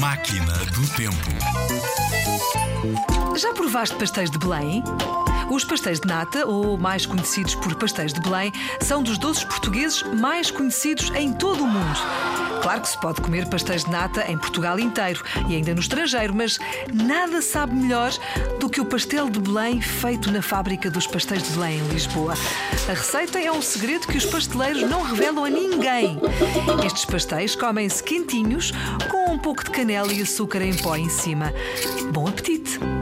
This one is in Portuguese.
Máquina do Tempo. Já provaste pastéis de Belém? Os pastéis de nata, ou mais conhecidos por pastéis de Belém, são dos doces portugueses mais conhecidos em todo o mundo. Claro que se pode comer pastéis de nata em Portugal inteiro e ainda no estrangeiro, mas nada sabe melhor do que o pastel de Belém feito na fábrica dos pastéis de Belém em Lisboa. A receita é um segredo que os pasteleiros não revelam a ninguém. Estes pastéis comem-se quentinhos com um pouco de canela e açúcar em pó em cima. Bom apetite!